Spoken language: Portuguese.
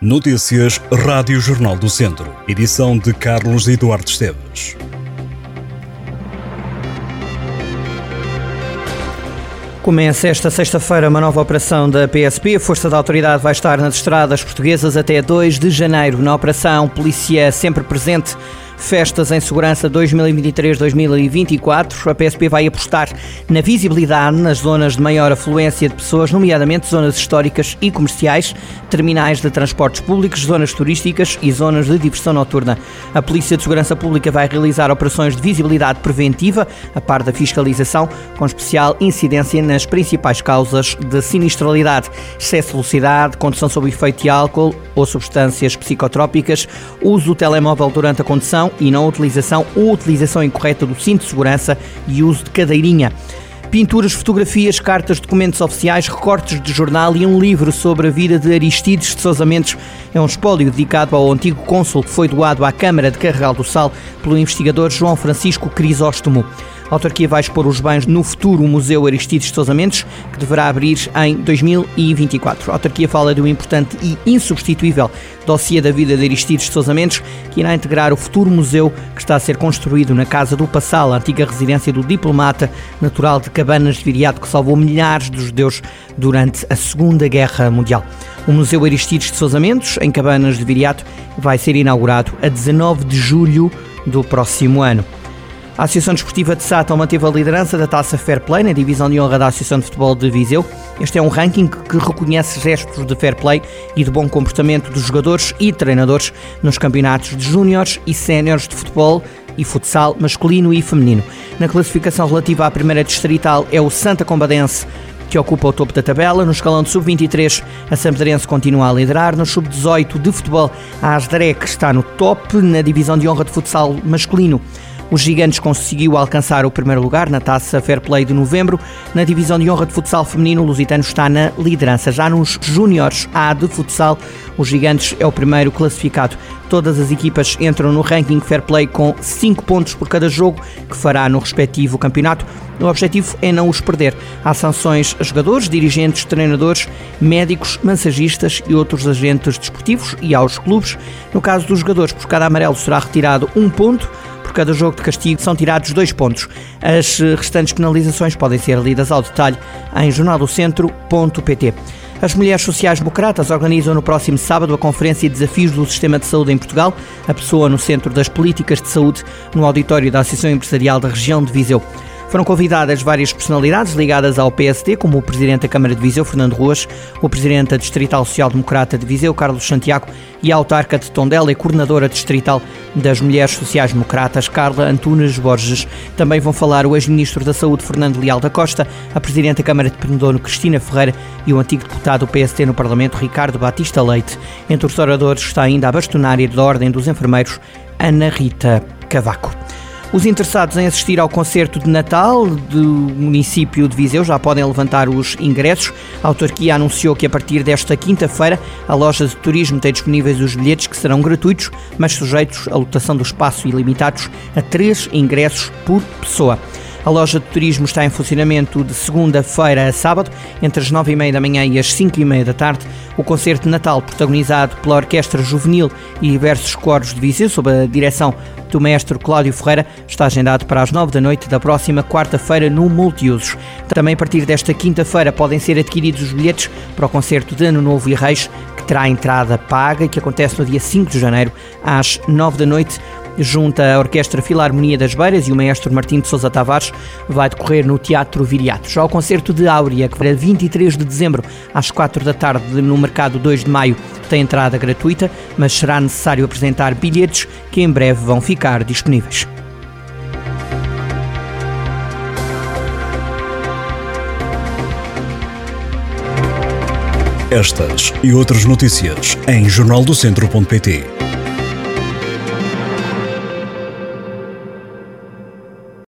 Notícias Rádio Jornal do Centro. Edição de Carlos Eduardo Esteves. Começa esta sexta-feira uma nova operação da PSP. A Força da Autoridade vai estar nas estradas portuguesas até 2 de janeiro. Na operação, polícia sempre presente Festas em Segurança 2023-2024. A PSP vai apostar na visibilidade nas zonas de maior afluência de pessoas, nomeadamente zonas históricas e comerciais, terminais de transportes públicos, zonas turísticas e zonas de diversão noturna. A Polícia de Segurança Pública vai realizar operações de visibilidade preventiva, a par da fiscalização, com especial incidência nas principais causas de sinistralidade: excesso de velocidade, condução sob efeito de álcool ou substâncias psicotrópicas, uso do telemóvel durante a condução e não utilização ou utilização incorreta do cinto de segurança e uso de cadeirinha. Pinturas, fotografias, cartas, documentos oficiais, recortes de jornal e um livro sobre a vida de Aristides de Sousa Mendes. É um espólio dedicado ao antigo cônsul que foi doado à Câmara de Carregal do Sal pelo investigador João Francisco Crisóstomo. A autarquia vai expor os bens no futuro Museu Aristides de Sousa Mendes, que deverá abrir em 2024. A autarquia fala de um importante e insubstituível dossiê da vida de Aristides de Sousa Mendes, que irá integrar o futuro museu que está a ser construído na Casa do Passal, a antiga residência do diplomata natural de Cabanas de Viriato, que salvou milhares de judeus durante a Segunda Guerra Mundial. O Museu Aristides de Sousa Mendes, em Cabanas de Viriato, vai ser inaugurado a 19 de julho do próximo ano. A Associação Desportiva de Sátão manteve a liderança da Taça Fair Play na divisão de honra da Associação de Futebol de Viseu. Este é um ranking que reconhece gestos de fair play e de bom comportamento dos jogadores e treinadores nos campeonatos de júniores e séniores de futebol e futsal masculino e feminino. Na classificação relativa à primeira distrital é o Santa Combadense que ocupa o topo da tabela. No escalão de sub-23, a Sampdorense continua a liderar. No sub-18 de futebol, a Asdrec está no top. Na divisão de honra de futsal masculino, os Gigantes conseguiu alcançar o primeiro lugar na taça Fair Play de novembro. Na divisão de honra de futsal feminino, o Lusitano está na liderança. Já nos Júniores A de futsal, os Gigantes é o primeiro classificado. Todas as equipas entram no ranking Fair Play com 5 pontos por cada jogo que fará no respectivo campeonato. O objetivo é não os perder. Há sanções a jogadores, dirigentes, treinadores, médicos, massagistas e outros agentes desportivos e aos clubes. No caso dos jogadores, por cada amarelo será retirado um ponto cada jogo de castigo são tirados dois pontos. As restantes penalizações podem ser lidas ao detalhe em jornaldocentro.pt. As Mulheres Sociais Democratas organizam no próximo sábado a Conferência Desafios do Sistema de Saúde em Portugal, a pessoa no centro das políticas de saúde, no auditório da Associação Empresarial da Região de Viseu. Foram convidadas várias personalidades ligadas ao PSD, como o Presidente da Câmara de Viseu, Fernando Ruas, o Presidente da Distrital Social Democrata de Viseu, Carlos Santiago, e a autarca de Tondela e coordenadora distrital das Mulheres Sociais Democratas, Carla Antunes Borges. Também vão falar o ex-ministro da Saúde, Fernando Leal da Costa, a Presidente da Câmara de Pendono, Cristina Ferreira, e o antigo deputado do PSD no Parlamento, Ricardo Batista Leite. Entre os oradores está ainda a bastonária da Ordem dos Enfermeiros, Ana Rita Cavaco. Os interessados em assistir ao concerto de Natal do município de Viseu já podem levantar os ingressos. A autarquia anunciou que a partir desta quinta-feira a loja de turismo tem disponíveis os bilhetes que serão gratuitos, mas sujeitos à lotação do espaço e limitados a três ingressos por pessoa. A loja de turismo está em funcionamento de segunda-feira a sábado, entre as nove e meia da manhã e as cinco e meia da tarde. O concerto de Natal, protagonizado pela Orquestra Juvenil e diversos coros de Viseu, sob a direção do mestre Cláudio Ferreira, está agendado para as nove da noite da próxima quarta-feira no Multiusos. Também a partir desta quinta-feira podem ser adquiridos os bilhetes para o concerto de Ano Novo e Reis, que terá entrada paga e que acontece no dia 5 de janeiro às nove da noite junta a Orquestra Filarmonia das Beiras e o maestro Martim de Sousa Tavares, vai decorrer no Teatro Viriato. Já o concerto de Áurea, que para 23 de dezembro, às 4 da tarde, no Mercado 2 de Maio, tem entrada gratuita, mas será necessário apresentar bilhetes que em breve vão ficar disponíveis. Estas e outras notícias em jornaldocentro.pt.